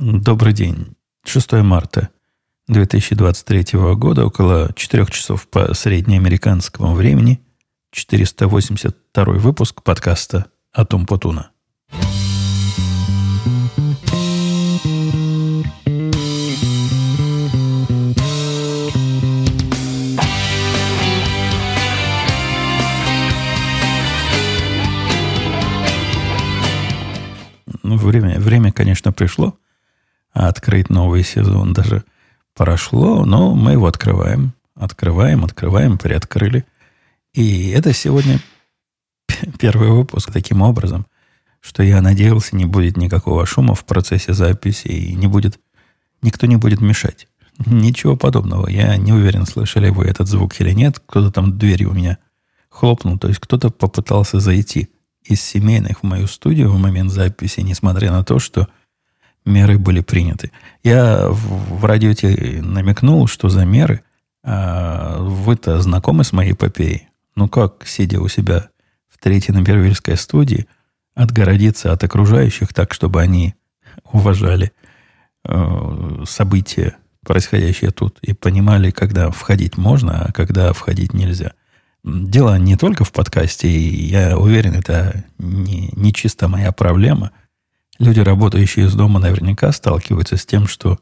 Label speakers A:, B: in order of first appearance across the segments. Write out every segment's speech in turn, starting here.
A: Добрый день. 6 марта 2023 года, около 4 часов по среднеамериканскому времени, 482 выпуск подкаста «Атом Путуна». Ну, время, время, конечно, пришло. Открыть новый сезон даже прошло, но мы его открываем. Открываем, открываем, приоткрыли. И это сегодня первый выпуск таким образом, что я надеялся, не будет никакого шума в процессе записи и не будет, никто не будет мешать. Ничего подобного. Я не уверен, слышали вы этот звук или нет. Кто-то там дверью у меня хлопнул. То есть кто-то попытался зайти из семейных в мою студию в момент записи, несмотря на то, что меры были приняты. Я в, в радиоте намекнул, что за меры. А вы-то знакомы с моей эпопеей? Ну как, сидя у себя в третьей Напервильской студии, отгородиться от окружающих так, чтобы они уважали э, события, происходящие тут, и понимали, когда входить можно, а когда входить нельзя. Дело не только в подкасте, и я уверен, это не, не чисто моя проблема. Люди, работающие из дома, наверняка сталкиваются с тем, что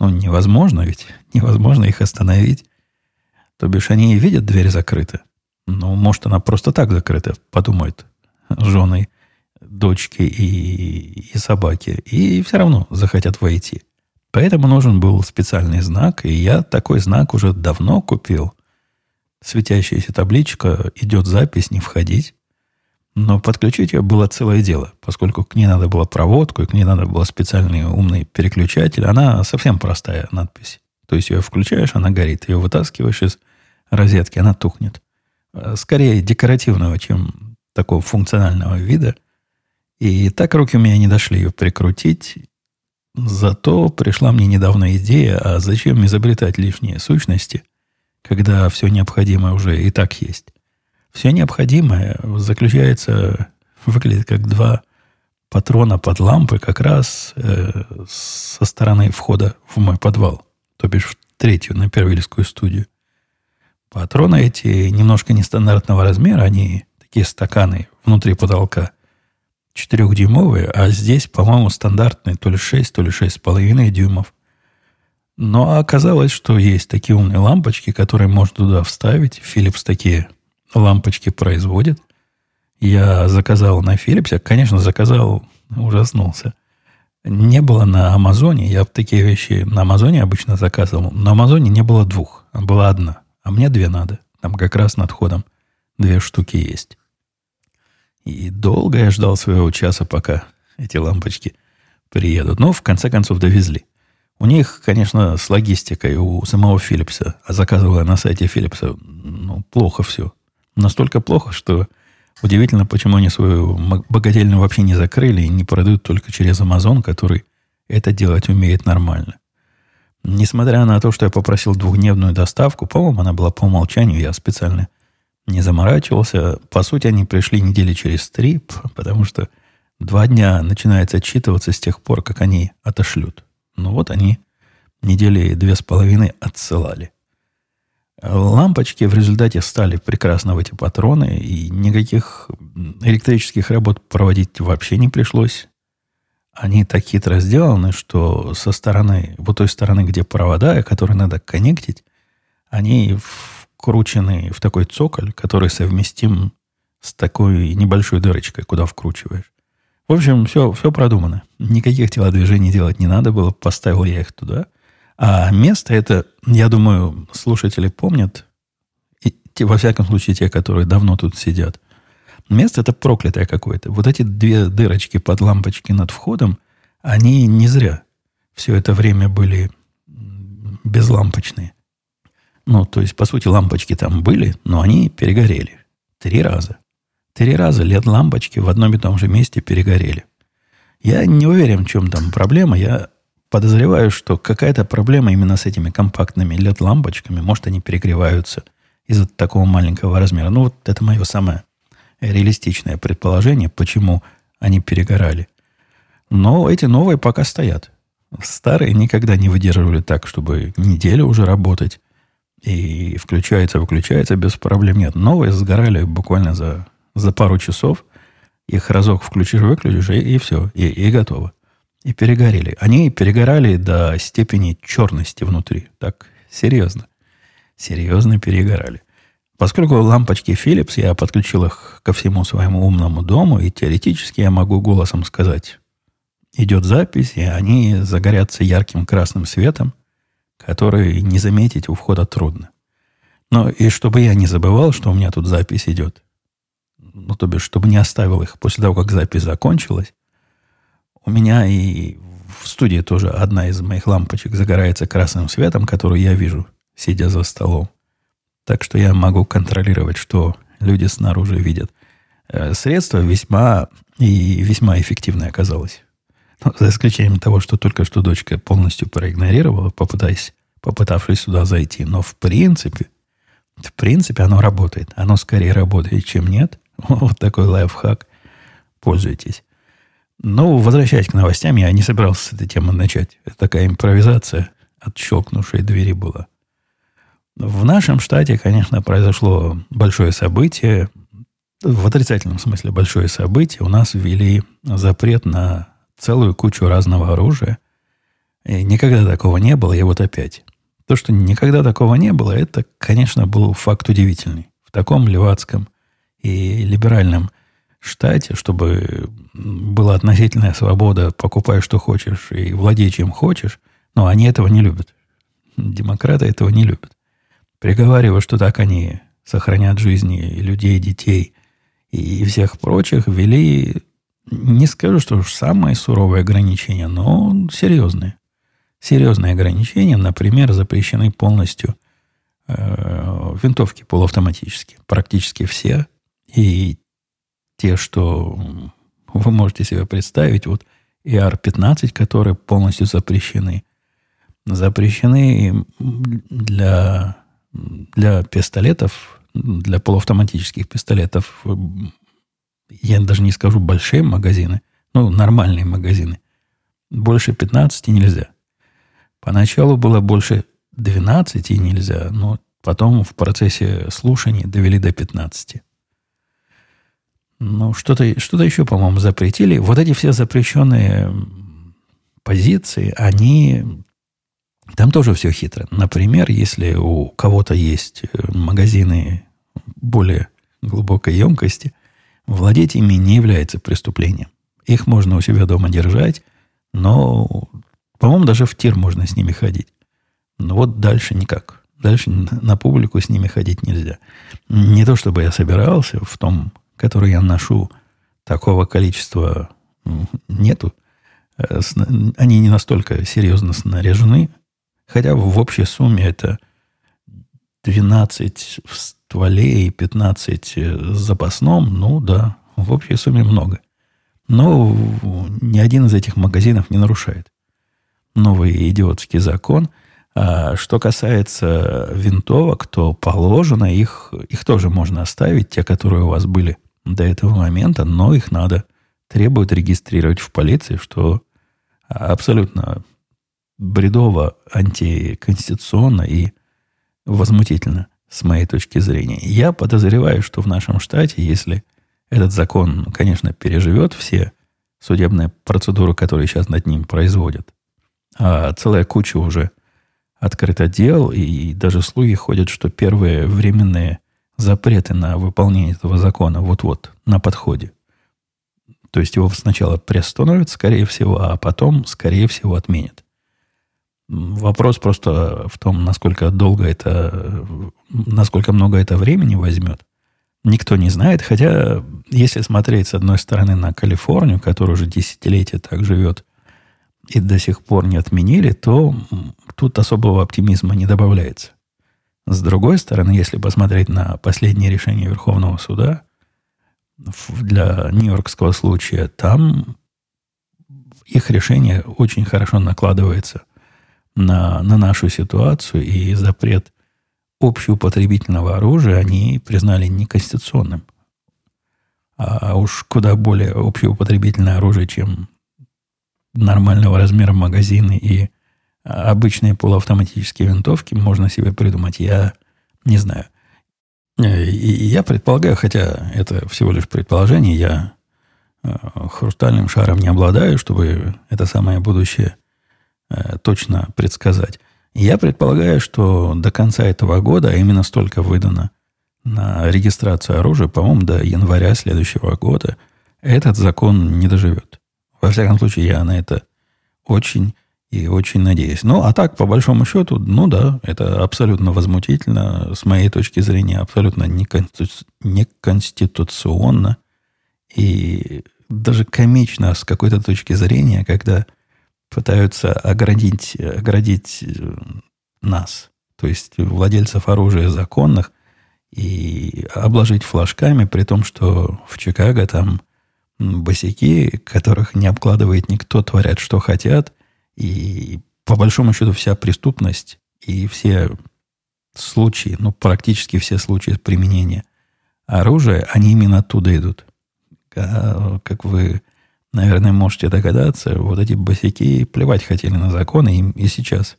A: ну, невозможно ведь, невозможно их остановить. То бишь они и видят, дверь закрыта. Ну, может, она просто так закрыта, подумают жены, дочки и, и собаки. И все равно захотят войти. Поэтому нужен был специальный знак, и я такой знак уже давно купил светящаяся табличка, идет запись, не входить. Но подключить ее было целое дело, поскольку к ней надо было проводку, и к ней надо было специальный умный переключатель. Она совсем простая надпись. То есть ее включаешь, она горит. Ее вытаскиваешь из розетки, она тухнет. Э, скорее декоративного, чем такого функционального вида. И так руки у меня не дошли ее прикрутить. Зато пришла мне недавно идея, а зачем изобретать лишние сущности – когда все необходимое уже и так есть. Все необходимое заключается, выглядит как два патрона под лампы как раз э, со стороны входа в мой подвал, то бишь в третью, на первильскую студию. Патроны эти немножко нестандартного размера, они такие стаканы внутри потолка, четырехдюймовые, а здесь, по-моему, стандартные то ли 6, то ли 6,5 дюймов. Но оказалось, что есть такие умные лампочки, которые можно туда вставить. Philips такие лампочки производит. Я заказал на Philips. Конечно, заказал, ужаснулся. Не было на Амазоне. Я такие вещи на Амазоне обычно заказывал. На Амазоне не было двух. А была одна. А мне две надо. Там как раз над входом две штуки есть. И долго я ждал своего часа, пока эти лампочки приедут. Но в конце концов довезли. У них, конечно, с логистикой у самого Philips'а, а заказывая на сайте Philips'а, ну, плохо все. Настолько плохо, что удивительно, почему они свою богательную вообще не закрыли и не продают только через Amazon, который это делать умеет нормально. Несмотря на то, что я попросил двухдневную доставку, по-моему, она была по умолчанию, я специально не заморачивался. По сути, они пришли недели через три, потому что два дня начинается отчитываться с тех пор, как они отошлют. Ну вот они недели две с половиной отсылали. Лампочки в результате стали прекрасно в эти патроны, и никаких электрических работ проводить вообще не пришлось. Они так хитро сделаны, что со стороны, вот той стороны, где провода, которые надо коннектить, они вкручены в такой цоколь, который совместим с такой небольшой дырочкой, куда вкручиваешь. В общем, все, все продумано. Никаких телодвижений делать не надо было. Поставил я их туда. А место это, я думаю, слушатели помнят, и, во всяком случае, те, которые давно тут сидят. Место это проклятое какое-то. Вот эти две дырочки под лампочки над входом, они не зря все это время были безлампочные. Ну, то есть, по сути, лампочки там были, но они перегорели. Три раза. Три раза LED-лампочки в одном и том же месте перегорели. Я не уверен, в чем там проблема. Я подозреваю, что какая-то проблема именно с этими компактными LED-лампочками. Может, они перегреваются из-за такого маленького размера. Ну, вот это мое самое реалистичное предположение, почему они перегорали. Но эти новые пока стоят. Старые никогда не выдерживали так, чтобы неделю уже работать. И включается, выключается, без проблем нет. Новые сгорали буквально за, за пару часов. Их разок включишь, выключишь, и, и все, и, и готово. И перегорели. Они перегорали до степени черности внутри. Так, серьезно. Серьезно перегорали. Поскольку лампочки Philips, я подключил их ко всему своему умному дому, и теоретически я могу голосом сказать, идет запись, и они загорятся ярким красным светом, который не заметить у входа трудно. Но и чтобы я не забывал, что у меня тут запись идет, ну, то бишь, чтобы не оставил их после того, как запись закончилась, у меня и в студии тоже одна из моих лампочек загорается красным светом, который я вижу, сидя за столом. Так что я могу контролировать, что люди снаружи видят. Э, средство весьма и весьма эффективное оказалось. Ну, за исключением того, что только что дочка полностью проигнорировала, попытаясь, попытавшись сюда зайти. Но в принципе, в принципе, оно работает. Оно скорее работает, чем нет. Вот такой лайфхак. Пользуйтесь. Ну, возвращаясь к новостям, я не собирался с этой темы начать. Это такая импровизация от щелкнувшей двери была. В нашем штате, конечно, произошло большое событие. В отрицательном смысле большое событие. У нас ввели запрет на целую кучу разного оружия. И никогда такого не было, и вот опять. То, что никогда такого не было, это, конечно, был факт удивительный. В таком левацком и либеральном штате, чтобы была относительная свобода, покупай, что хочешь, и владей, чем хочешь, но они этого не любят. Демократы этого не любят. Приговаривая, что так они сохранят жизни людей, детей и всех прочих, ввели не скажу, что уж самые суровые ограничения, но серьезные. Серьезные ограничения, например, запрещены полностью э, винтовки полуавтоматические. Практически все. И те, что вы можете себе представить, вот AR-15, которые полностью запрещены. Запрещены для, для пистолетов, для полуавтоматических пистолетов я даже не скажу большие магазины, ну, нормальные магазины. Больше 15 нельзя. Поначалу было больше 12 нельзя, но потом в процессе слушаний довели до 15. Ну, что-то что еще, по-моему, запретили. Вот эти все запрещенные позиции, они... Там тоже все хитро. Например, если у кого-то есть э, магазины более глубокой емкости, Владеть ими не является преступлением. Их можно у себя дома держать, но, по-моему, даже в тир можно с ними ходить. Но вот дальше никак. Дальше на публику с ними ходить нельзя. Не то, чтобы я собирался, в том, который я ношу, такого количества нету. Э, они не настолько серьезно снаряжены, хотя в общей сумме это 12 в стволе и 15 в запасном, ну да, в общей сумме много. Но ни один из этих магазинов не нарушает новый идиотский закон. А что касается винтовок, то положено, их, их тоже можно оставить, те, которые у вас были до этого момента, но их надо, требуют регистрировать в полиции, что абсолютно бредово, антиконституционно и возмутительно, с моей точки зрения. Я подозреваю, что в нашем штате, если этот закон, конечно, переживет все судебные процедуры, которые сейчас над ним производят, а целая куча уже открыто дел, и даже слухи ходят, что первые временные запреты на выполнение этого закона вот-вот на подходе. То есть его сначала приостановят, скорее всего, а потом, скорее всего, отменят. Вопрос просто в том, насколько долго это, насколько много это времени возьмет. Никто не знает, хотя если смотреть с одной стороны на Калифорнию, которая уже десятилетия так живет и до сих пор не отменили, то тут особого оптимизма не добавляется. С другой стороны, если посмотреть на последнее решение Верховного суда для нью-йоркского случая, там их решение очень хорошо накладывается на, на нашу ситуацию и запрет общеупотребительного оружия они признали неконституционным. А уж куда более общеупотребительное оружие, чем нормального размера магазины и обычные полуавтоматические винтовки можно себе придумать. Я не знаю. Э, и я предполагаю, хотя это всего лишь предположение, я э, хрустальным шаром не обладаю, чтобы это самое будущее э, точно предсказать. Я предполагаю, что до конца этого года, а именно столько выдано на регистрацию оружия, по-моему, до января следующего года, этот закон не доживет. Во всяком случае, я на это очень и очень надеюсь. Ну, а так, по большому счету, ну да, это абсолютно возмутительно, с моей точки зрения, абсолютно неконституционно. И даже комично с какой-то точки зрения, когда пытаются оградить, оградить э, нас, то есть владельцев оружия законных, и обложить флажками, при том, что в Чикаго там босики, которых не обкладывает никто, творят, что хотят, и по большому счету вся преступность и все случаи, ну, практически все случаи применения оружия, они именно оттуда идут. Как вы, наверное, можете догадаться, вот эти босики плевать хотели на законы, им и сейчас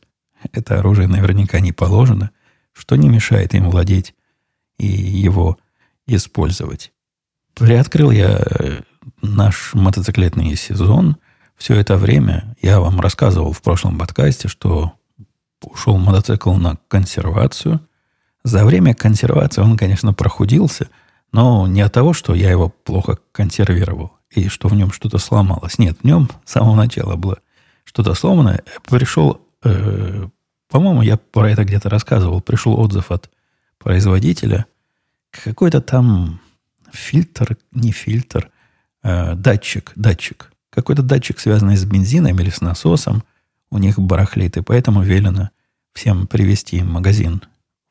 A: это оружие наверняка не положено, что не мешает им владеть и его использовать. Приоткрыл я э, наш мотоциклетный сезон. Все это время я вам рассказывал в прошлом подкасте, что ушел мотоцикл на консервацию. За время консервации он, конечно, прохудился, но не от того, что я его плохо консервировал и что в нем что-то сломалось. Нет, в нем с самого начала было что-то сломанное. Пришел, э, по-моему, я про это где-то рассказывал, пришел отзыв от производителя. Какой-то там фильтр, не фильтр, э, датчик, датчик. Какой-то датчик, связанный с бензином или с насосом, у них барахлит, и поэтому велено всем привезти магазин,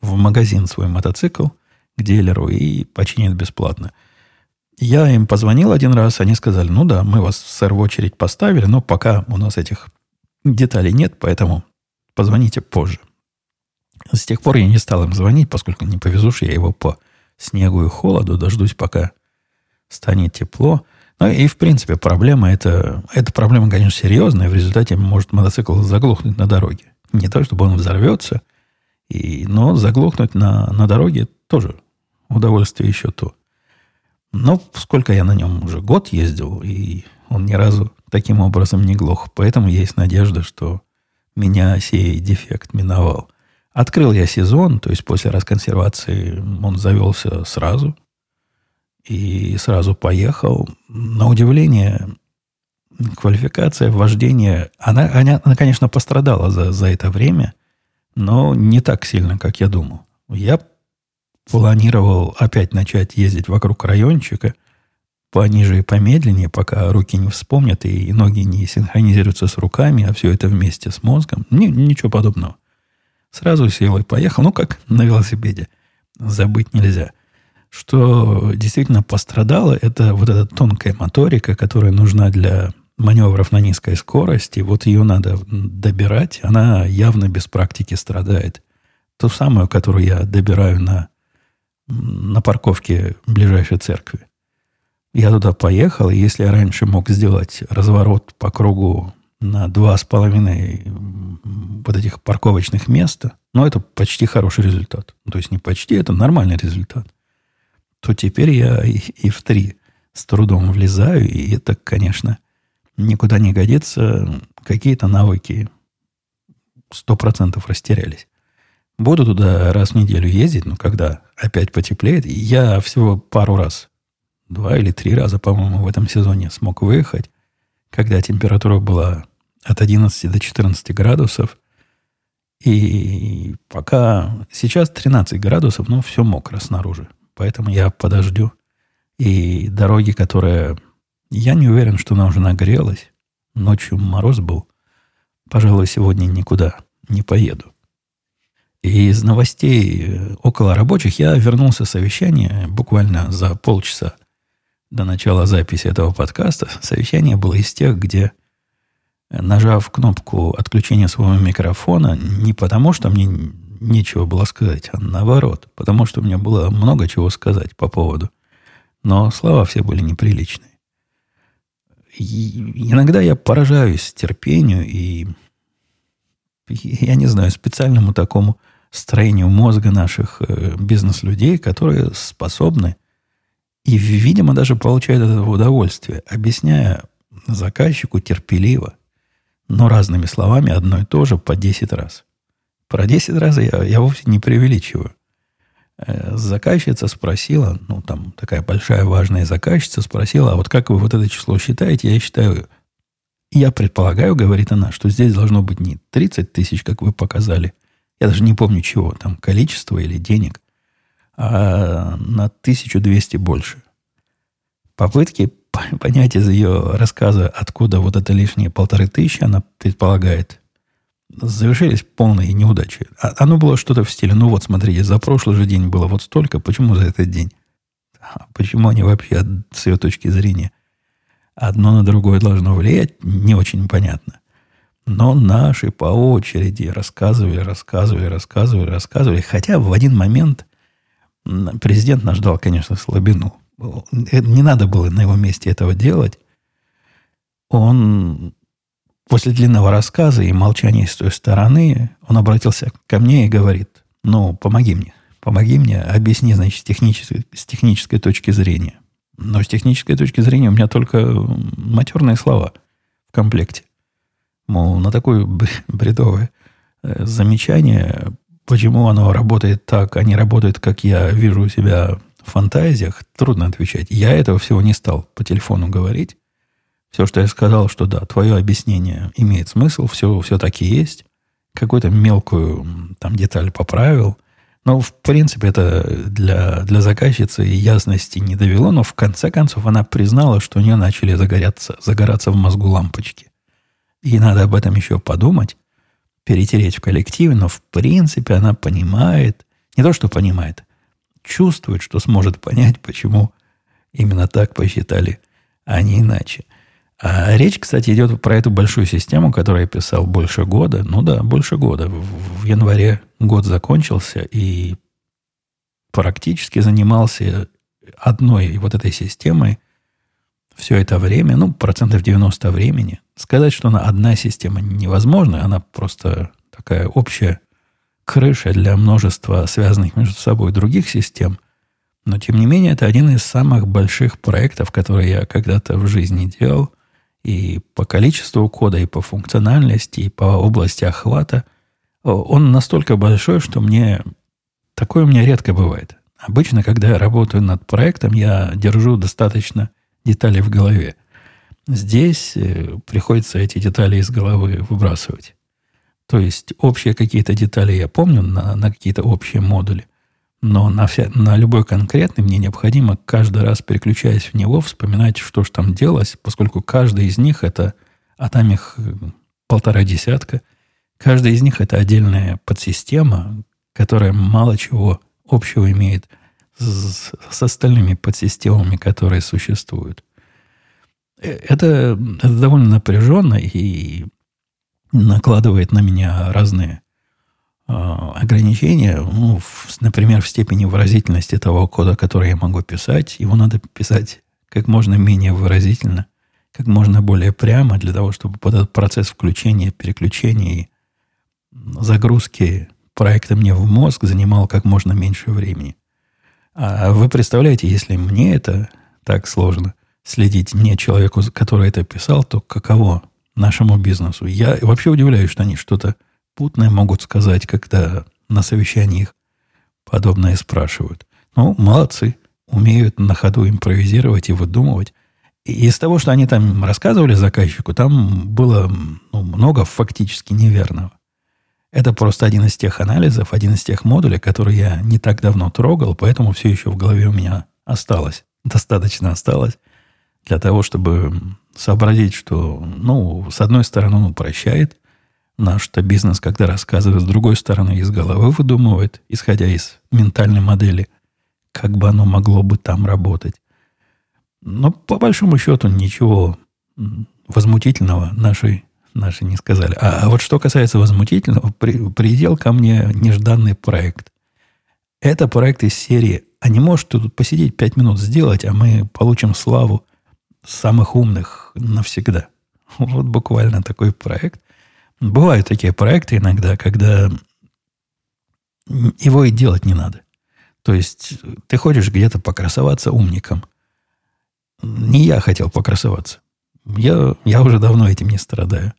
A: в магазин свой мотоцикл к дилеру и починить бесплатно. Я им позвонил один раз, они сказали, ну да, мы вас, сэр, в очередь поставили, но пока у нас этих деталей нет, поэтому позвоните позже. С тех пор я не стал им звонить, поскольку не повезу, я его по снегу и холоду, дождусь, пока станет тепло. Ну и, в принципе, проблема это... Эта проблема, конечно, серьезная. В результате может мотоцикл заглохнуть на дороге. Не то, чтобы он взорвется, и, но заглохнуть на, на дороге тоже удовольствие еще то. Но сколько я на нем уже год ездил, и он ни разу таким образом не глох. Поэтому есть надежда, что меня сей дефект миновал. Открыл я сезон, то есть после расконсервации он завелся сразу. И сразу поехал. На удивление, квалификация вождения, она, она, она конечно, пострадала за, за это время, но не так сильно, как я думал. Я планировал опять начать ездить вокруг райончика, пониже и помедленнее, пока руки не вспомнят и ноги не синхронизируются с руками, а все это вместе с мозгом. Ни, ничего подобного. Сразу сел и поехал. Ну, как на велосипеде. Забыть нельзя. Что действительно пострадало, это вот эта тонкая моторика, которая нужна для маневров на низкой скорости. Вот ее надо добирать. Она явно без практики страдает. Ту самую, которую я добираю на, на парковке ближайшей церкви. Я туда поехал, и если я раньше мог сделать разворот по кругу на два с половиной вот этих парковочных места, но это почти хороший результат. То есть не почти, это нормальный результат. То теперь я и, и в три с трудом влезаю, и это, конечно, никуда не годится. Какие-то навыки сто процентов растерялись. Буду туда раз в неделю ездить, но когда опять потеплеет, я всего пару раз, два или три раза, по-моему, в этом сезоне смог выехать, когда температура была от 11 до 14 градусов. И пока сейчас 13 градусов, но все мокро снаружи. Поэтому я подожду. И дороги, которые... Я не уверен, что она уже нагрелась. Ночью мороз был. Пожалуй, сегодня никуда не поеду. И из новостей э, около рабочих я вернулся с совещания буквально за полчаса до начала записи этого подкаста. Совещание было из тех, где нажав кнопку отключения своего микрофона не потому, что мне нечего было сказать, а наоборот, потому что у меня было много чего сказать по поводу. Но слова все были неприличные. И иногда я поражаюсь терпению и, я не знаю, специальному такому строению мозга наших э, бизнес-людей, которые способны и, видимо, даже получают это удовольствие, объясняя заказчику терпеливо, но разными словами одно и то же по 10 раз. Про 10 раз я, я вовсе не преувеличиваю. Э, заказчица спросила, ну, там такая большая важная заказчица спросила, а вот как вы вот это число считаете? Я считаю, я предполагаю, говорит она, что здесь должно быть не 30 тысяч, как вы показали, я даже не помню чего, там количество или денег, а на 1200 больше. Попытки понять из ее рассказа, откуда вот это лишние полторы тысячи, она предполагает, завершились полные неудачи. А оно было что-то в стиле, ну вот, смотрите, за прошлый же день было вот столько, почему за этот день? А почему они вообще с ее точки зрения одно на другое должно влиять, не очень понятно. Но наши по очереди рассказывали, рассказывали, рассказывали, рассказывали. Хотя в один момент президент наш дал, конечно, слабину. Э, не надо было на его месте этого делать. Он после длинного рассказа и молчания с той стороны, он обратился ко мне и говорит, ну, помоги мне, помоги мне, объясни, значит, с технической, с технической точки зрения. Но с технической точки зрения у меня только матерные слова в комплекте. Мол, на такое бредовое э, замечание, почему оно работает так, а не работает, как я вижу у себя в фантазиях, трудно отвечать. Я этого всего не стал по телефону говорить. Все, что я сказал, что да, твое объяснение имеет смысл, все, все так и есть. Какую-то мелкую там деталь поправил. Но, в принципе, это для, для заказчицы ясности не довело, но в конце концов она признала, что у нее начали загоряться, загораться в мозгу лампочки. И надо об этом еще подумать, перетереть в коллективе, но в принципе она понимает, не то что понимает, чувствует, что сможет понять, почему именно так посчитали, а не иначе. А речь, кстати, идет про эту большую систему, которую я писал больше года. Ну да, больше года. В, в январе год закончился, и практически занимался одной вот этой системой все это время, ну, процентов 90 времени. Сказать, что она одна система невозможно, она просто такая общая крыша для множества связанных между собой других систем. Но, тем не менее, это один из самых больших проектов, которые я когда-то в жизни делал. И по количеству кода, и по функциональности, и по области охвата. Он настолько большой, что мне... Такое у меня редко бывает. Обычно, когда я работаю над проектом, я держу достаточно детали в голове. Здесь э, приходится эти детали из головы выбрасывать. То есть общие какие-то детали я помню на, на какие-то общие модули, но на, вся, на любой конкретный мне необходимо каждый раз, переключаясь в него, вспоминать, что же там делалось, поскольку каждый из них это, а там их полтора десятка, каждый из них это отдельная подсистема, которая мало чего общего имеет с, с остальными подсистемами, которые существуют. Э, это, это довольно напряженно и накладывает на меня разные э, ограничения. Ну, в, например, в степени выразительности того кода, который я могу писать. Его надо писать как можно менее выразительно, как можно более прямо, для того, чтобы под этот процесс включения, переключения и загрузки проекта мне в мозг занимал как можно меньше времени. А вы представляете, если мне это так сложно следить, мне, человеку, который это писал, то каково нашему бизнесу? Я вообще удивляюсь, что они что-то путное могут сказать, когда на совещании их подобное спрашивают. Ну, молодцы, умеют на ходу импровизировать и выдумывать. И из того, что они там рассказывали заказчику, там было ну, много фактически неверного. Это просто один из тех анализов, один из тех модулей, которые я не так давно трогал, поэтому все еще в голове у меня осталось. Достаточно осталось для того, чтобы сообразить, что, ну, с одной стороны, он упрощает наш-то бизнес, когда рассказывает, с другой стороны, из головы выдумывает, исходя из ментальной модели, как бы оно могло бы там работать. Но по большому счету ничего возмутительного нашей наши не сказали. А, а вот что касается возмутительного, при, придел ко мне нежданный проект. Это проект из серии «А не можешь ты тут посидеть пять минут сделать, а мы получим славу самых умных навсегда. Вот буквально такой проект. Бывают такие проекты иногда, когда его и делать не надо. То есть ты хочешь где-то покрасоваться умником. Не я хотел покрасоваться. Я, я уже давно этим не страдаю.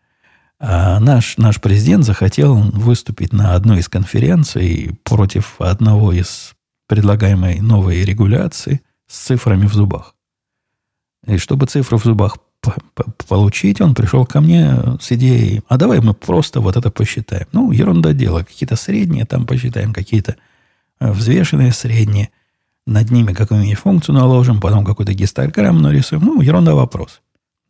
A: А наш, наш президент захотел выступить на одной из конференций против одного из предлагаемой новой регуляции с цифрами в зубах. И чтобы цифры в зубах получить, он пришел ко мне с идеей, а давай мы просто вот это посчитаем. Ну, ерунда дело. Какие-то средние там посчитаем, какие-то э, взвешенные средние. Над ними какую-нибудь функцию наложим, потом какой-то гистограмм нарисуем. Ну, ерунда вопрос.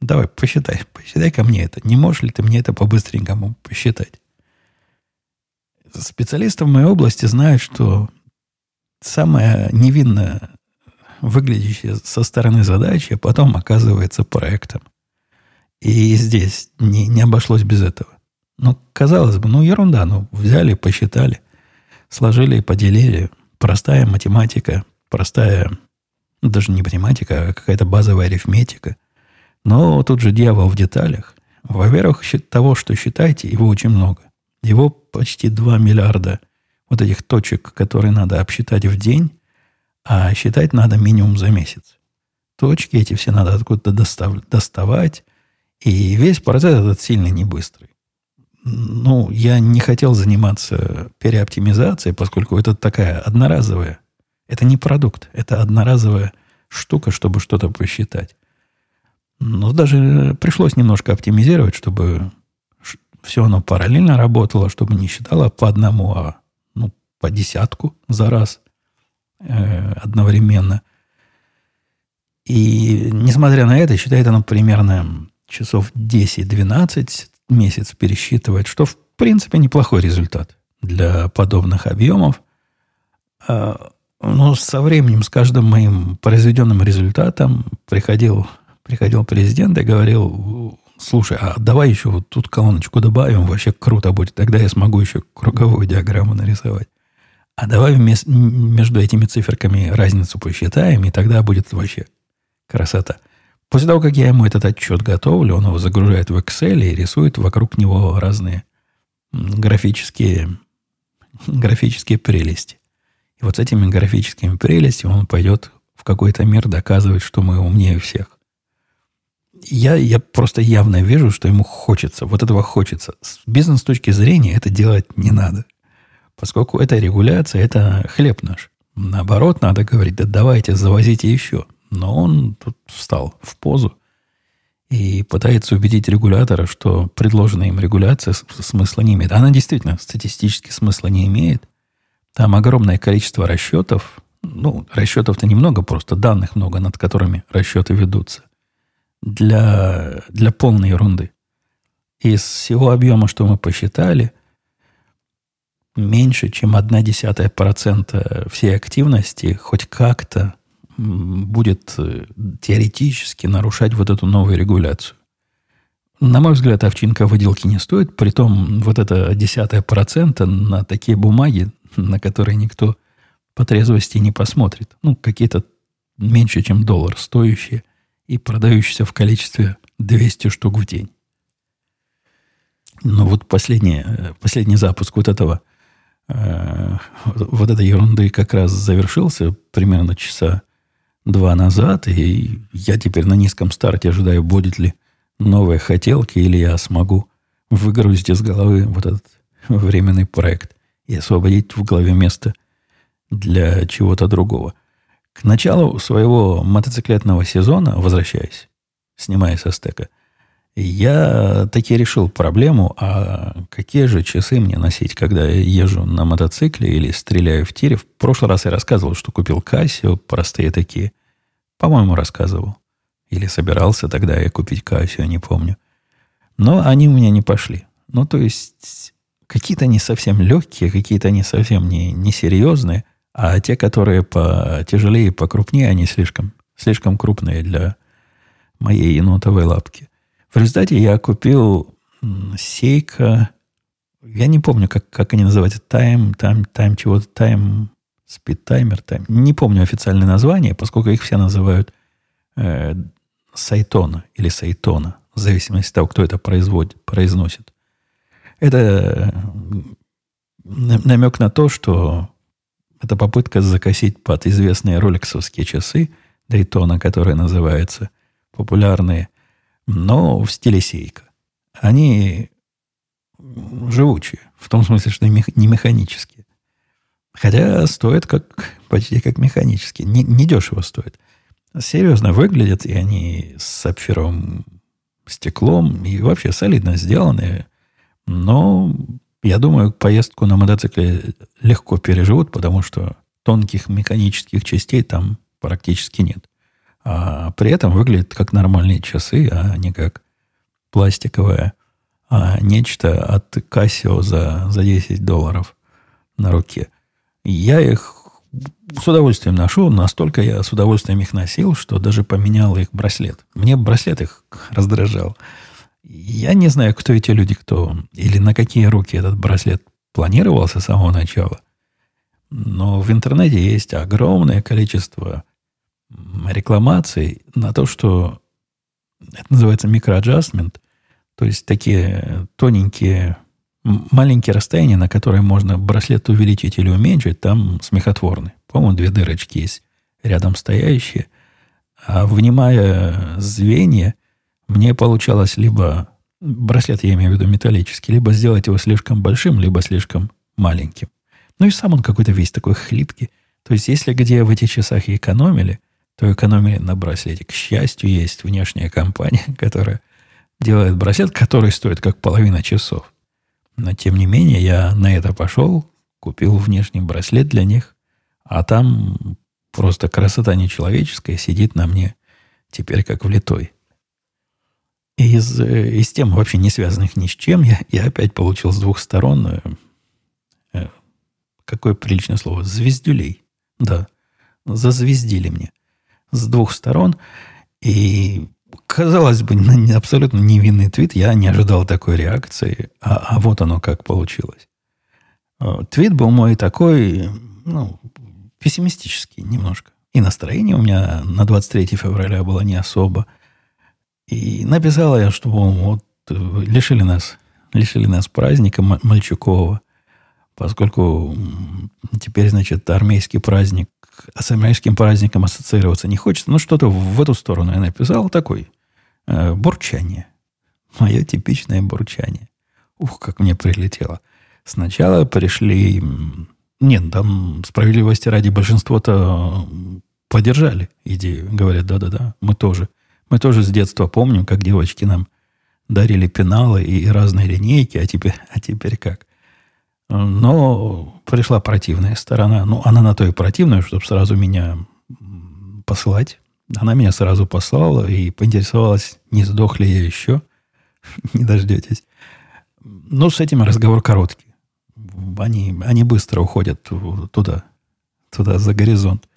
A: Давай, посчитай. Посчитай ко мне это. Не можешь ли ты мне это по-быстренькому посчитать? Специалисты в моей области знают, что самое невинное выглядящая со стороны задача, потом оказывается проектом. И здесь не, не обошлось без этого. Ну, казалось бы, ну, ерунда. Ну, взяли, посчитали, сложили и поделили. Простая математика, простая, даже не математика, а какая-то базовая арифметика. Но тут же дьявол в деталях. Во-первых, того, что считаете, его очень много. Его почти 2 миллиарда вот этих точек, которые надо обсчитать в день, а считать надо минимум за месяц. Точки эти все надо откуда-то достав, доставать. И весь процесс этот сильно не быстрый. Ну, я не хотел заниматься переоптимизацией, поскольку это такая одноразовая. Это не продукт, это одноразовая штука, чтобы что-то посчитать. Но даже пришлось немножко оптимизировать, чтобы все оно параллельно работало, чтобы не считало по одному, а ну, по десятку за раз. Э, одновременно. И несмотря на это, считает оно примерно часов 10-12 месяц пересчитывает, что в принципе неплохой результат для подобных объемов. А, но со временем, с каждым моим произведенным результатом приходил, приходил президент и говорил, слушай, а давай еще вот тут колоночку добавим, вообще круто будет. Тогда я смогу еще круговую диаграмму нарисовать. А давай вместо, между этими циферками разницу посчитаем, и тогда будет вообще красота. После того, как я ему этот отчет готовлю, он его загружает в Excel и рисует вокруг него разные графические, графические прелести. И вот с этими графическими прелестями он пойдет в какой-то мир доказывать, что мы умнее всех. Я, я просто явно вижу, что ему хочется, вот этого хочется. С бизнес точки зрения это делать не надо поскольку это регуляция, это хлеб наш. Наоборот, надо говорить, да давайте, завозите еще. Но он тут встал в позу и пытается убедить регулятора, что предложенная им регуляция смысла не имеет. Она действительно статистически смысла не имеет. Там огромное количество расчетов. Ну, расчетов-то немного, просто данных много, над которыми расчеты ведутся. Для, для полной ерунды. Из всего объема, что мы посчитали – меньше, чем одна десятая процента всей активности хоть как-то будет э, теоретически нарушать вот эту новую регуляцию. На мой взгляд, овчинка выделки не стоит, притом вот это десятая процента на такие бумаги, на которые никто по трезвости не посмотрит. Ну, какие-то меньше, чем доллар стоящие и продающиеся в количестве 200 штук в день. Но вот последний, э, последний запуск вот этого вот этой ерунды как раз завершился примерно часа два назад, и я теперь на низком старте ожидаю, будет ли новые хотелки, или я смогу выгрузить из головы вот этот временный проект и освободить в голове место для чего-то другого. К началу своего мотоциклетного сезона, возвращаясь, снимая со стека – я таки решил проблему, а какие же часы мне носить, когда я езжу на мотоцикле или стреляю в тире. В прошлый раз я рассказывал, что купил Casio, простые такие. По-моему, рассказывал. Или собирался тогда я купить Casio, не помню. Но они у меня не пошли. Ну, то есть, какие-то они совсем легкие, какие-то они совсем не, не серьезные, а те, которые потяжелее, покрупнее, они слишком, слишком крупные для моей енотовой лапки. В результате я купил Сейка, я не помню, как, как они называются, Time, Time, Time чего-то, Speed Timer, Time. Не помню официальное название, поскольку их все называют э, Сайтона или Сайтона, в зависимости от того, кто это производит, произносит. Это намек на то, что это попытка закосить под известные роликсовские часы Дейтона, которые называются популярные, но в стиле сейка. Они живучие, в том смысле, что не механические. Хотя стоят как, почти как механические. Не, не дешево стоят. Серьезно выглядят, и они с сапфировым стеклом, и вообще солидно сделаны. Но я думаю, поездку на мотоцикле легко переживут, потому что тонких механических частей там практически нет. А при этом выглядят как нормальные часы, а не как пластиковое, а нечто от Casio за, за 10 долларов на руке. Я их с удовольствием ношу, настолько я с удовольствием их носил, что даже поменял их браслет. Мне браслет их раздражал. Я не знаю, кто эти люди, кто или на какие руки этот браслет планировался с самого начала. Но в интернете есть огромное количество рекламаций на то, что это называется микроаджастмент, то есть такие тоненькие, маленькие расстояния, на которые можно браслет увеличить или уменьшить, там смехотворны. По-моему, две дырочки есть рядом стоящие. А внимая звенья, мне получалось либо браслет, я имею в виду металлический, либо сделать его слишком большим, либо слишком маленьким. Ну и сам он какой-то весь такой хлипкий. То есть, если где в этих часах и экономили, то экономили на браслете. К счастью, есть внешняя компания, которая делает браслет, который стоит как половина часов. Но, тем не менее, я на это пошел, купил внешний браслет для них, а там просто красота нечеловеческая сидит на мне теперь как влитой из, э, из тем, вообще не связанных ни с чем, я, я опять получил с двух сторон, э, э, какое приличное слово, звездюлей. Да, зазвездили мне с двух сторон. И, казалось бы, абсолютно невинный твит. Я не ожидал такой реакции. А, а вот оно как получилось. Э, твит был мой такой, ну, пессимистический немножко. И настроение у меня на 23 февраля было не особо – и написала я, что вот лишили нас, лишили нас праздника Мальчукова, поскольку теперь, значит, армейский праздник, с армейским праздником ассоциироваться не хочется. Ну, что-то в эту сторону я написал, такой э, бурчание. Мое типичное бурчание. Ух, как мне прилетело. Сначала пришли... Нет, там справедливости ради большинство-то поддержали идею. Говорят, да-да-да, мы тоже – мы тоже с детства помним, как девочки нам дарили пеналы и разные линейки, а теперь, а теперь как? Но пришла противная сторона. Ну, она на то и противная, чтобы сразу меня посылать. Она меня сразу послала и поинтересовалась, не сдох ли я еще. не дождетесь. Ну, с этим разговор короткий. Они, они быстро уходят туда, туда, за горизонт.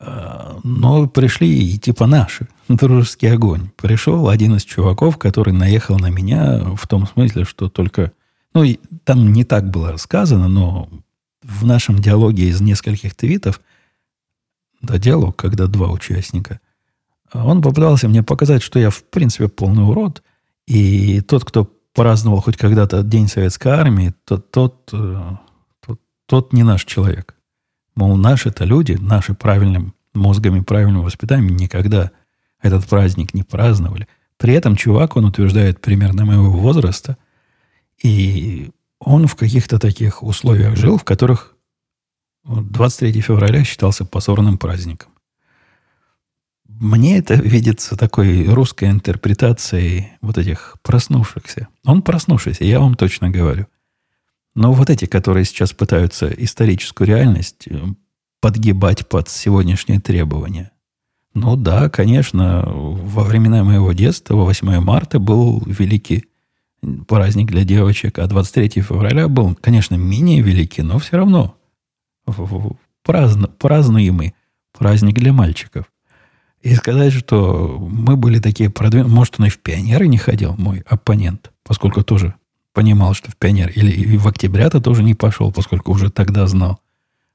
A: А, но пришли и типа наши, дружеский огонь. Пришел один из чуваков, который наехал на меня в том смысле, что только... Ну, там не так было сказано, но в нашем диалоге из нескольких твитов, да, диалог, когда два участника, он попытался мне показать, что я, в принципе, полный урод, и тот, кто праздновал хоть когда-то День Советской Армии, тот, тот, э, тот, тот не наш человек. Мол, наши-то люди, наши правильным мозгами, правильным воспитанием никогда этот праздник не праздновали. При этом чувак, он утверждает примерно моего возраста, и он в каких-то таких условиях жил, в которых 23 февраля считался позорным праздником. Мне это видится такой русской интерпретацией вот этих проснувшихся. Он проснувшийся, я вам точно говорю. Но вот эти, которые сейчас пытаются историческую реальность э, подгибать под сегодняшние требования. Ну да, конечно, во времена моего детства, 8 марта был великий праздник для девочек, а 23 февраля был, конечно, менее великий, но все равно праздну, празднуемый праздник для мальчиков. И сказать, что мы были такие продвинутые, может, он и в пионеры не ходил, мой оппонент, поскольку тоже понимал, что в пионер, или в октября-то тоже не пошел, поскольку уже тогда знал,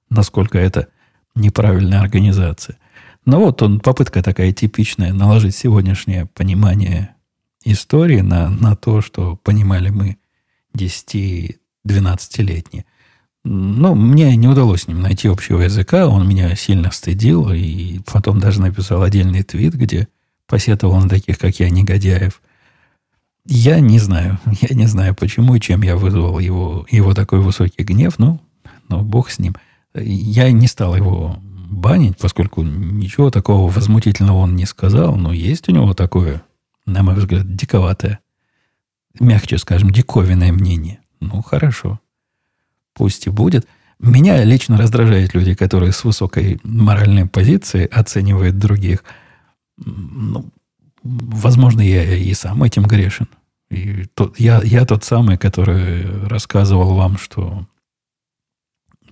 A: насколько это неправильная организация. Но вот он, попытка такая типичная, наложить сегодняшнее понимание истории на, на то, что понимали мы 10-12-летние. Ну, мне не удалось с ним найти общего языка, он меня сильно стыдил, и потом даже написал отдельный твит, где посетовал на таких, как я, негодяев. Я не знаю, я не знаю, почему и чем я вызвал его, его такой высокий гнев, ну, ну, бог с ним. Я не стал его банить, поскольку ничего такого возмутительного он не сказал, но есть у него такое, на мой взгляд, диковатое, мягче скажем, диковинное мнение. Ну, хорошо. Пусть и будет. Меня лично раздражают люди, которые с высокой моральной позиции оценивают других. Ну, возможно, я и сам этим грешен. И тот, я, я тот самый, который рассказывал вам, что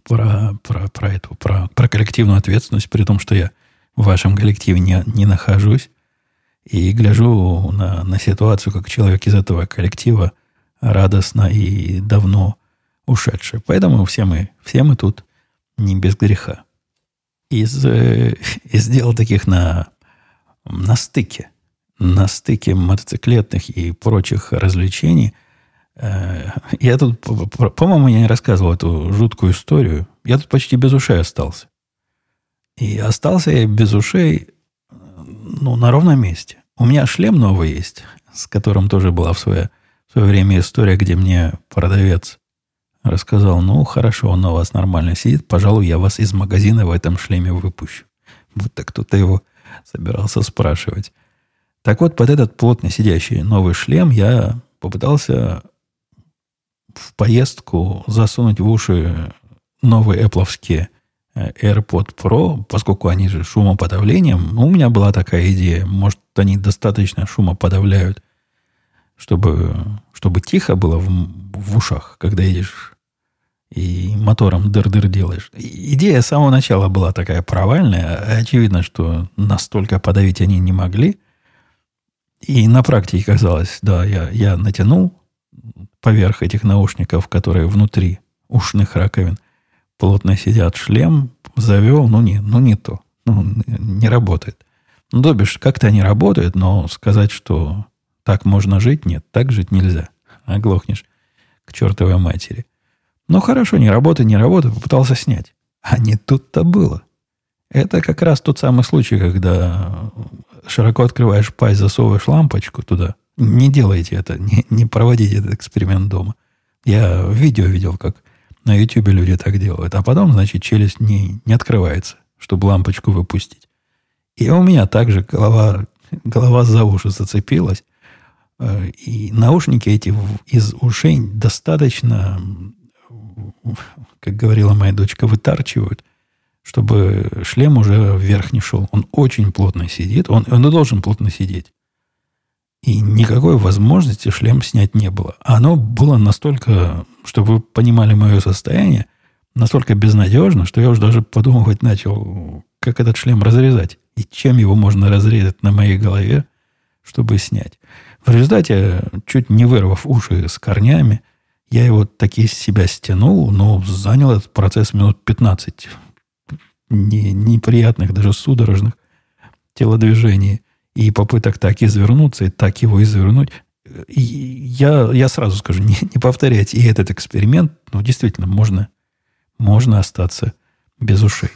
A: про, про, про эту, про, про коллективную ответственность, при том, что я в вашем коллективе не, не нахожусь, и гляжу на, на ситуацию, как человек из этого коллектива радостно и давно ушедший. Поэтому все мы, все мы тут не без греха. Из, э, из дел таких на, на стыке, на стыке мотоциклетных и прочих развлечений – Э, я тут, по-моему, я не рассказывал эту жуткую историю. Я тут почти без ушей остался. И остался я без ушей, ну, на ровном месте. У меня шлем новый есть, с которым тоже была в свое, в свое время история, где мне продавец рассказал, ну, хорошо, он на вас нормально сидит, пожалуй, я вас из магазина в этом шлеме выпущу. Будто кто-то его собирался спрашивать. Так вот, под этот плотно сидящий новый шлем я попытался в поездку засунуть в уши новые Apple AirPod Pro, поскольку они же шумоподавлением, ну, у меня была такая идея, может, они достаточно шумоподавляют, чтобы, чтобы тихо было в, в ушах, когда едешь и мотором дыр-дыр делаешь. Идея с самого начала была такая провальная. Очевидно, что настолько подавить они не могли. И на практике казалось, да, я, я натянул поверх этих наушников, которые внутри ушных раковин плотно сидят, шлем завел, ну не, ну не то. Ну, не работает. Ну, то бишь, как-то они работают, но сказать, что так можно жить, нет, так жить нельзя. Оглохнешь к чертовой матери. Ну, хорошо, не работает, не работает, попытался снять. А не тут-то было. Это как раз тот самый случай, когда широко открываешь пасть, засовываешь лампочку туда, не делайте это, не, не проводите этот эксперимент дома. Я видео видел, как на YouTube люди так делают. А потом, значит, челюсть не, не открывается, чтобы лампочку выпустить. И у меня также голова, голова за уши зацепилась. Э, и наушники эти из ушей достаточно, как говорила моя дочка, вытарчивают, чтобы шлем уже вверх не шел. Он очень плотно сидит. Он, он и должен плотно сидеть. И никакой возможности шлем снять не было. Оно было настолько, чтобы вы понимали мое состояние, настолько безнадежно, что я уже даже подумывать начал, как этот шлем разрезать. И чем его можно разрезать на моей голове, чтобы снять. В результате, чуть не вырвав уши с корнями, я его таки из себя стянул, но занял этот процесс минут 15 не, неприятных, даже судорожных телодвижений и попыток так извернуться, и так его извернуть. И я, я сразу скажу, не, не повторять и этот эксперимент, но действительно можно, можно остаться без ушей.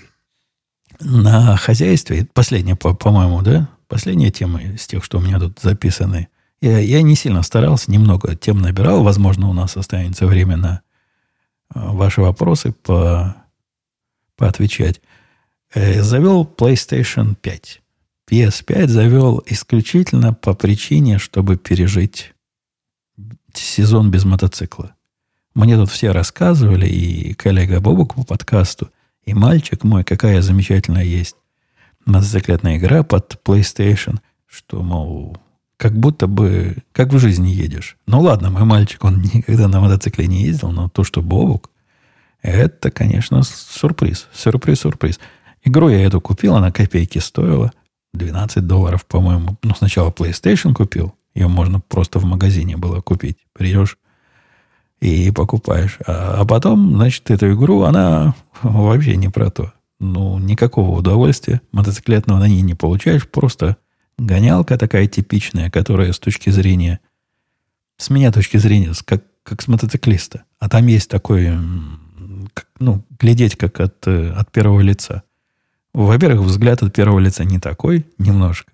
A: На хозяйстве, последняя, по- по-моему, да, последняя тема из тех, что у меня тут записаны, я, я не сильно старался, немного тем набирал. Возможно, у нас останется время на э, ваши вопросы по, поотвечать. Э, завел PlayStation 5. PS5 завел исключительно по причине, чтобы пережить сезон без мотоцикла. Мне тут все рассказывали, и коллега Бобук по подкасту, и мальчик мой, какая замечательная есть мотоциклетная игра под PlayStation, что, мол, как будто бы, как в жизни едешь. Ну ладно, мой мальчик, он никогда на мотоцикле не ездил, но то, что Бобук, это, конечно, сюрприз. Сюрприз, сюрприз. Игру я эту купил, она копейки стоила – 12 долларов, по-моему. Ну, сначала PlayStation купил. Ее можно просто в магазине было купить. Придешь и покупаешь. А, а потом, значит, эту игру, она вообще не про то. ну, никакого удовольствия мотоциклетного на ней не получаешь. Просто гонялка такая типичная, которая с точки зрения, с меня точки зрения, как, как с мотоциклиста. А там есть такой, ну, глядеть как от, э, от первого лица. Во-первых, взгляд от первого лица не такой, немножко.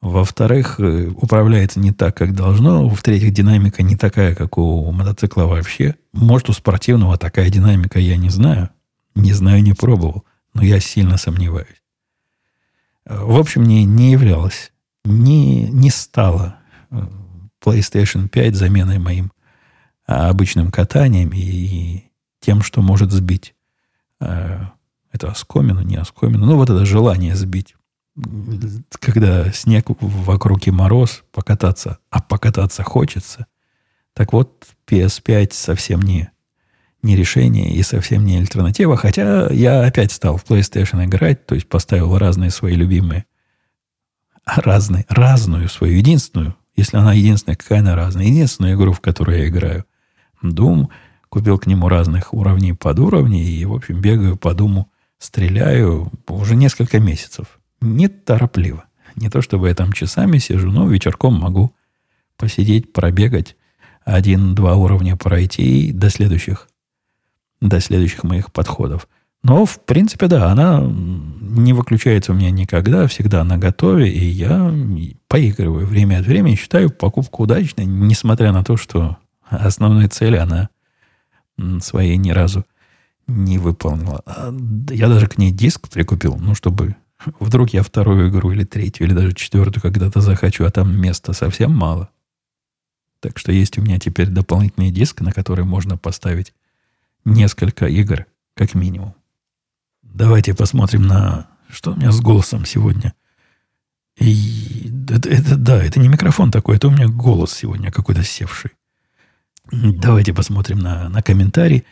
A: Во-вторых, э, управляется не так, как должно. В-третьих, динамика не такая, как у мотоцикла вообще. Может, у спортивного такая динамика, я не знаю. Не знаю, не пробовал. Но я сильно сомневаюсь. В общем, не, не являлось, не, не стало э, PlayStation 5 заменой моим а, обычным катанием и тем, что может сбить э, это оскомину, не оскомину. Ну, вот это желание сбить когда снег вокруг и мороз, покататься, а покататься хочется. Так вот, PS5 совсем не, не решение и совсем не альтернатива. Хотя я опять стал в PlayStation играть, то есть поставил разные свои любимые, разные, разную свою, единственную, если она единственная, какая она разная, единственную игру, в которую я играю. Doom, купил к нему разных уровней под уровни, и, в общем, бегаю по Думу, стреляю уже несколько месяцев неторопливо. Не то чтобы я там часами сижу, но вечерком могу посидеть, пробегать, один-два уровня пройти до следующих, до следующих моих подходов. Но, в принципе, да, она не выключается у меня никогда, всегда на готове, и я поигрываю время от времени, считаю покупку удачной, несмотря на то, что основной цели она своей ни разу не выполнила. А, я даже к ней диск прикупил, ну, чтобы Вдруг я вторую игру или третью, или даже четвертую когда-то захочу, а там места совсем мало. Так что есть у меня теперь дополнительный диск, на который можно поставить несколько игр, как минимум. Давайте посмотрим на... Что у меня с голосом сегодня? И это, это, да, это не микрофон такой, это у меня голос сегодня какой-то севший. Давайте посмотрим на, на комментарий.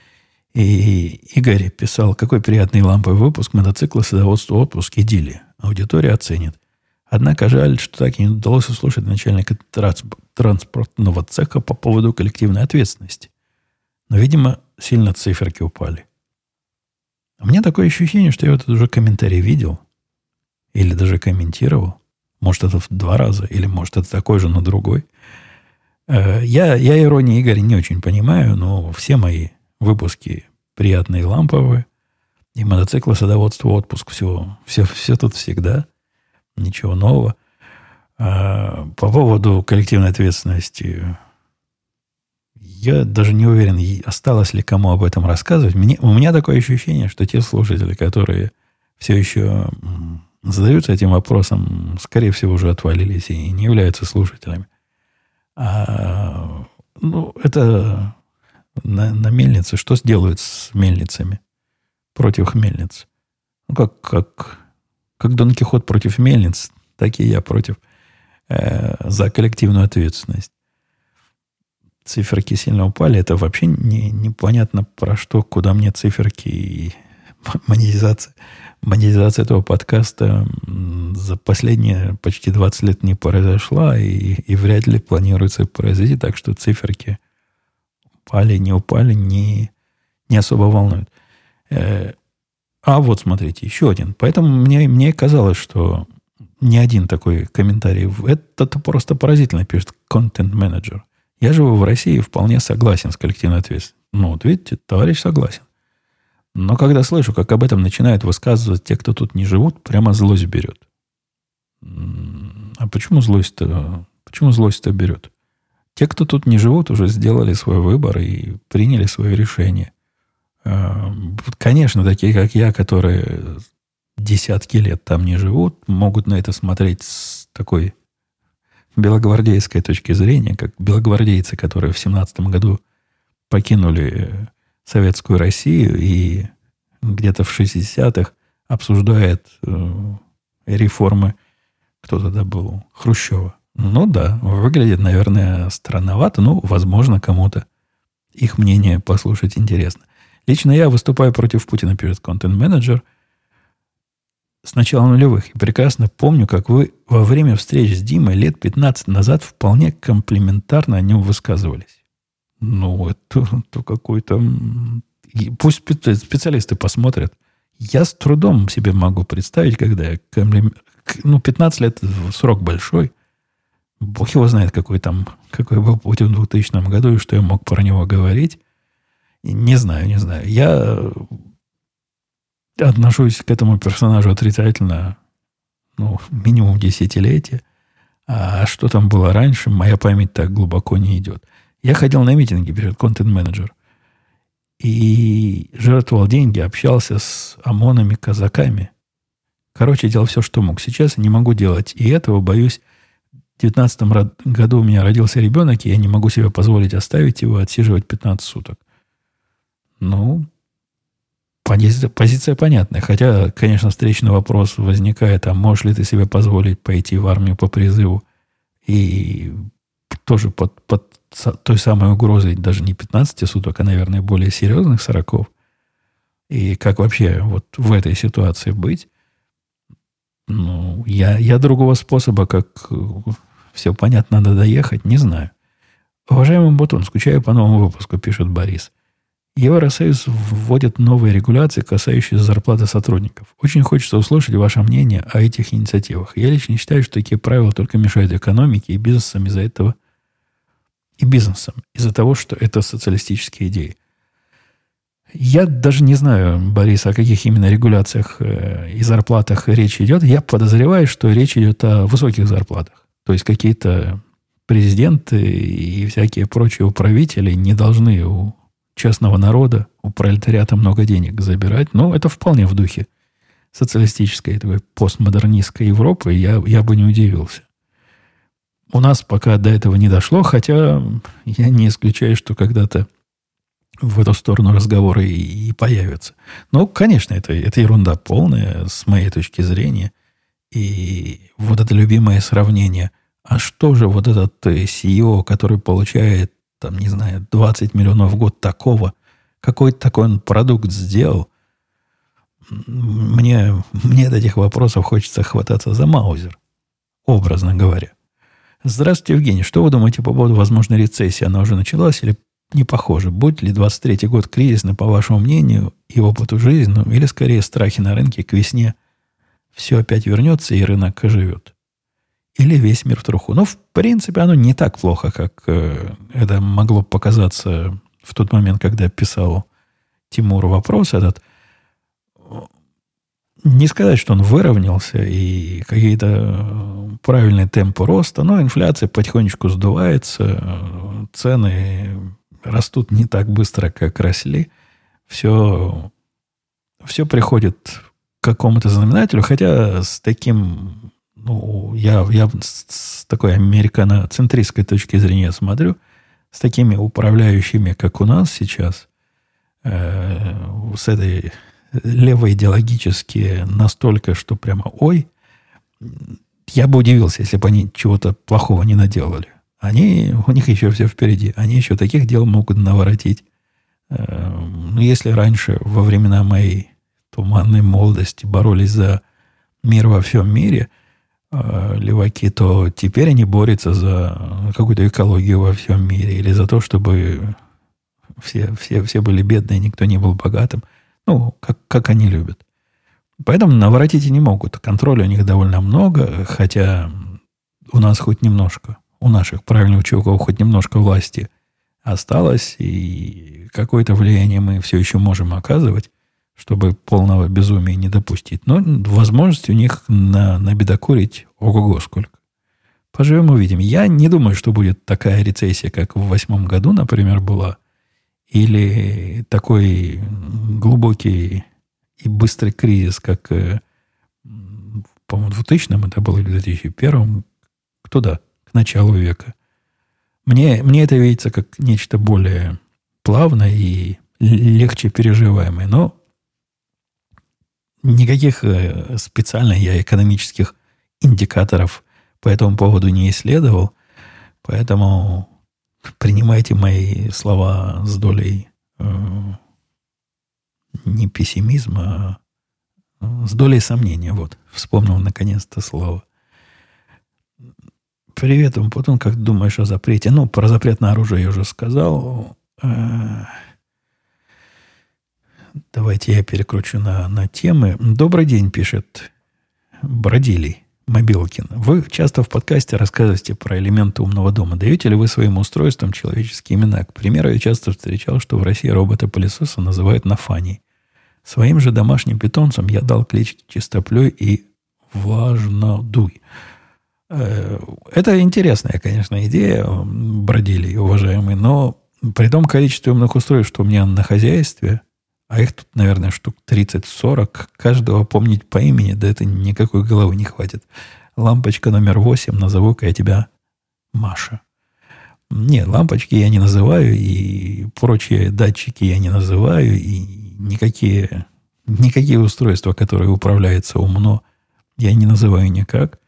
A: И Игорь писал, какой приятный ламповый выпуск мотоцикла садоводство отпуск идиллия. Аудитория оценит. Однако жаль, что так и не удалось услышать начальника транспортного цеха по поводу коллективной ответственности. Но, видимо, сильно циферки упали. У меня такое ощущение, что я этот уже комментарий видел. Или даже комментировал. Может, это в два раза, или может, это такой же, но другой. Э, я, я иронии Игоря не очень понимаю, но все мои выпуски приятные ламповые. И мотоциклы, садоводство, отпуск, все, все, все тут всегда. Ничего нового. А, по поводу коллективной ответственности, я даже не уверен, осталось ли кому об этом рассказывать. Мне, у меня такое ощущение, что те слушатели, которые все еще задаются этим вопросом, скорее всего, уже отвалились и не являются слушателями. А, ну, это на, на мельнице, что сделают с мельницами против мельниц? Ну, как, как, как Дон Кихот против мельниц, так и я против э, за коллективную ответственность. Циферки сильно упали. Это вообще не, непонятно про что, куда мне циферки и монетизация. Монетизация этого подкаста за последние почти 20 лет не произошла и, и вряд ли планируется произойти. Так что циферки – упали, не упали, не, не особо волнует. Э, а вот смотрите, еще один. Поэтому мне, мне казалось, что не один такой комментарий. Это просто поразительно, пишет контент-менеджер. Я живу в России и вполне согласен с коллективной ответственностью. Ну, вот видите, товарищ согласен. Но когда слышу, как об этом начинают высказывать те, кто тут не живут, прямо злость берет. А почему злость-то, почему злость-то берет? Те, кто тут не живут, уже сделали свой выбор и приняли свое решение. А, конечно, такие, как я, которые десятки лет там не живут, могут на это смотреть с такой белогвардейской точки зрения, как белогвардейцы, которые в семнадцатом году покинули советскую Россию и где-то в 60-х обсуждает э, реформы, кто тогда был, Хрущева. Ну да, выглядит, наверное, странновато. Ну, возможно, кому-то их мнение послушать интересно. Лично я выступаю против Путина, пишет контент-менеджер, с начала нулевых. И прекрасно помню, как вы во время встреч с Димой лет 15 назад вполне комплиментарно о нем высказывались. Ну, это, это какой-то... Пусть специалисты посмотрят, Я с трудом себе могу представить, когда я... Ну, 15 лет срок большой. Бог его знает, какой там, какой был Путин в 2000 году, и что я мог про него говорить. Не знаю, не знаю. Я отношусь к этому персонажу отрицательно, ну, минимум десятилетия. А что там было раньше, моя память так глубоко не идет. Я ходил на митинги перед контент-менеджер и жертвовал деньги, общался с ОМОНами, казаками. Короче, делал все, что мог. Сейчас не могу делать и этого, боюсь. В 2019 году у меня родился ребенок, и я не могу себе позволить оставить его отсиживать 15 суток. Ну, позиция понятная. Хотя, конечно, встречный вопрос возникает, а можешь ли ты себе позволить пойти в армию по призыву и тоже под, под той самой угрозой даже не 15 суток, а, наверное, более серьезных 40. И как вообще вот в этой ситуации быть? Ну, я, я другого способа, как э, все понятно, надо доехать, не знаю. Уважаемый Бутон, скучаю по новому выпуску, пишет Борис. Евросоюз вводит новые регуляции, касающиеся зарплаты сотрудников. Очень хочется услышать ваше мнение о этих инициативах. Я лично считаю, что такие правила только мешают экономике и бизнесам из-за этого и бизнесом из-за того, что это социалистические идеи. Я даже не знаю, Борис, о каких именно регуляциях э, и зарплатах речь идет. Я подозреваю, что речь идет о высоких зарплатах. То есть какие-то президенты и всякие прочие управители не должны у частного народа, у пролетариата много денег забирать. Но это вполне в духе социалистической, такой постмодернистской Европы. Я, я бы не удивился. У нас пока до этого не дошло, хотя я не исключаю, что когда-то в эту сторону разговоры и, и появятся. Но, конечно, это, это ерунда полная с моей точки зрения. И вот это любимое сравнение. А что же вот этот CEO, который получает, там, не знаю, 20 миллионов в год такого, какой-то такой он продукт сделал, мне, мне от этих вопросов хочется хвататься за маузер, образно говоря. Здравствуйте, Евгений. Что вы думаете по поводу возможной рецессии? Она уже началась или не похоже? Будет ли 23 год кризисный, по вашему мнению, и опыту жизни, ну, или скорее страхи на рынке к весне все опять вернется и рынок оживет? Или весь мир в труху? Ну, в принципе, оно не так плохо, как э, это могло показаться в тот момент, когда писал Тимур вопрос этот – не сказать, что он выровнялся и какие-то э, правильные темпы роста, но инфляция потихонечку сдувается, э, цены растут не так быстро, как росли. Все, все приходит к какому-то знаменателю, хотя с таким, ну, я, я с такой американоцентристской точки зрения смотрю, с такими управляющими, как у нас сейчас, э, с этой левоидеологические настолько, что прямо ой, я бы удивился, если бы они чего-то плохого не наделали. Они, у них еще все впереди. Они еще таких дел могут наворотить. Эм, ну, если раньше, во времена моей туманной молодости, боролись за мир во всем мире, э, леваки, то теперь они борются за какую-то экологию во всем мире или за то, чтобы все, все, все были бедные, никто не был богатым. Ну, как, как они любят. Поэтому наворотить и не могут. Контроля у них довольно много, хотя у нас хоть немножко, у наших правильных чуваков хоть немножко власти осталось, и какое-то влияние мы все еще можем оказывать, чтобы полного безумия не допустить. Но возможности у них на, набедокурить ого-го сколько. Поживем увидим. Я не думаю, что будет такая рецессия, как в восьмом году, например, была или такой глубокий и быстрый кризис, как, э, по-моему, в 2000 это было или в 2001 кто да, началу века. Мне, мне это видится как нечто более плавное и легче переживаемое. Но никаких э, специально я экономических индикаторов по этому поводу не исследовал. Поэтому принимайте мои слова с долей э, не пессимизма, а с долей сомнения. Вот, вспомнил наконец-то слово. Привет, потом как думаешь о запрете? Ну, про запрет на оружие я уже сказал. Э, давай Давайте я перекручу на, на темы. Добрый день, пишет Бродилий. Мобилкин. Вы часто в подкасте рассказываете про элементы умного дома. Даете ли вы своим устройствам человеческие имена? К примеру, я часто встречал, что в России робота-пылесоса называют Нафаний. Своим же домашним питомцам я дал клички Чистоплюй и Важнодуй. Э, это интересная, конечно, идея, бродили, уважаемые, но при том количестве умных устройств, что у меня на хозяйстве, а их тут, наверное, штук 30-40, каждого помнить по имени, да это никакой головы не хватит. Лампочка номер 8, назову-ка я тебя Маша. Нет, лампочки я не называю, и прочие датчики я не называю, и никакие, никакие устройства, которые управляются умно, я не называю никак.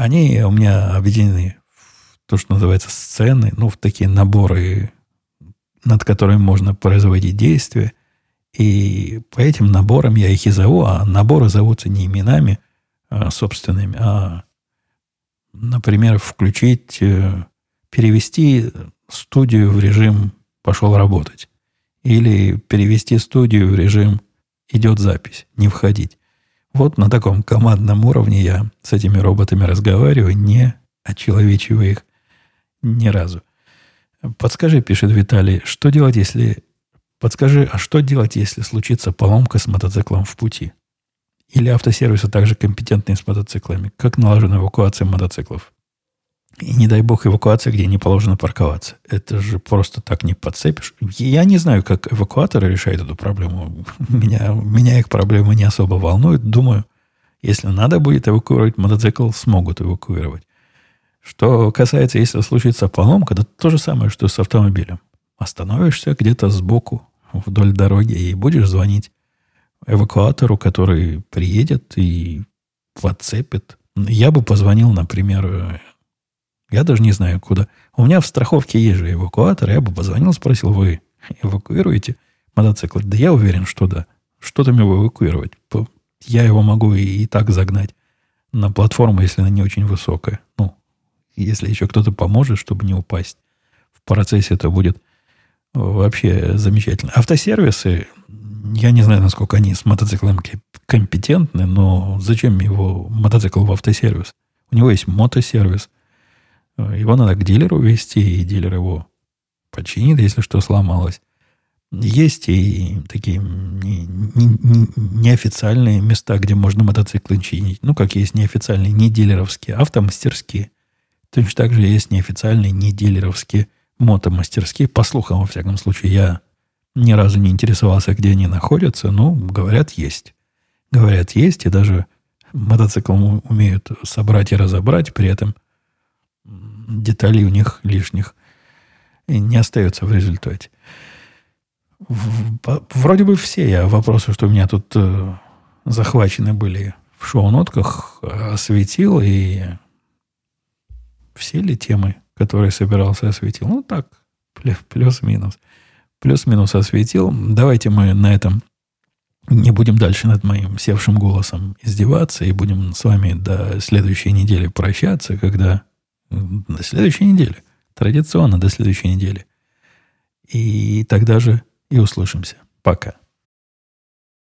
A: Они у меня объединены в то, что называется сцены, ну, в такие наборы, над которыми можно производить действия. И по этим наборам я их и зову, а наборы зовутся не именами а собственными, а, например, включить, э, перевести студию в режим «пошел работать». Или перевести студию в режим «идет запись», «не входить». Вот на таком командном уровне я с этими роботами разговариваю, не очеловечивая их ни разу. Подскажи, пишет Виталий, что делать, если Подскажи, а что делать, если случится поломка с мотоциклом в пути? Или автосервисы также компетентны с мотоциклами? Как налажена эвакуация мотоциклов? И не дай бог эвакуация, где не положено парковаться. Это же просто так не подцепишь. Я не знаю, как эвакуаторы решают эту проблему. Меня, меня их проблемы не особо волнуют. Думаю, если надо будет эвакуировать мотоцикл, смогут эвакуировать. Что касается, если случится поломка, это то же самое, что с автомобилем. Остановишься где-то сбоку, вдоль дороги и будешь звонить эвакуатору, который приедет и подцепит. Я бы позвонил, например, я даже не знаю куда. У меня в страховке есть же эвакуатор. Я бы позвонил, спросил, вы эвакуируете мотоцикл? Да я уверен, что да. Что там его эвакуировать? Я его могу и, и так загнать на платформу, если она не очень высокая. Ну, если еще кто-то поможет, чтобы не упасть. В процессе это будет Вообще замечательно. Автосервисы, я не знаю, насколько они с мотоциклом компетентны, но зачем его мотоцикл в автосервис? У него есть мотосервис. Его надо к дилеру вести, и дилер его починит, если что сломалось. Есть и такие не, не, не, неофициальные места, где можно мотоциклы чинить. Ну, как есть неофициальные, не дилеровские, автомастерские. Точно так же есть неофициальные, не дилеровские мотомастерские, по слухам, во всяком случае, я ни разу не интересовался, где они находятся, но, говорят, есть. Говорят, есть, и даже мотоцикл умеют собрать и разобрать, при этом деталей у них лишних не остается в результате. Вроде бы все я вопросы, что у меня тут э, захвачены были в шоу-нотках, осветил, и все ли темы который собирался осветил. Ну, так, плюс-минус. Плюс-минус осветил. Давайте мы на этом не будем дальше над моим севшим голосом издеваться и будем с вами до следующей недели прощаться, когда... До следующей недели. Традиционно до следующей недели. И тогда же и услышимся. Пока.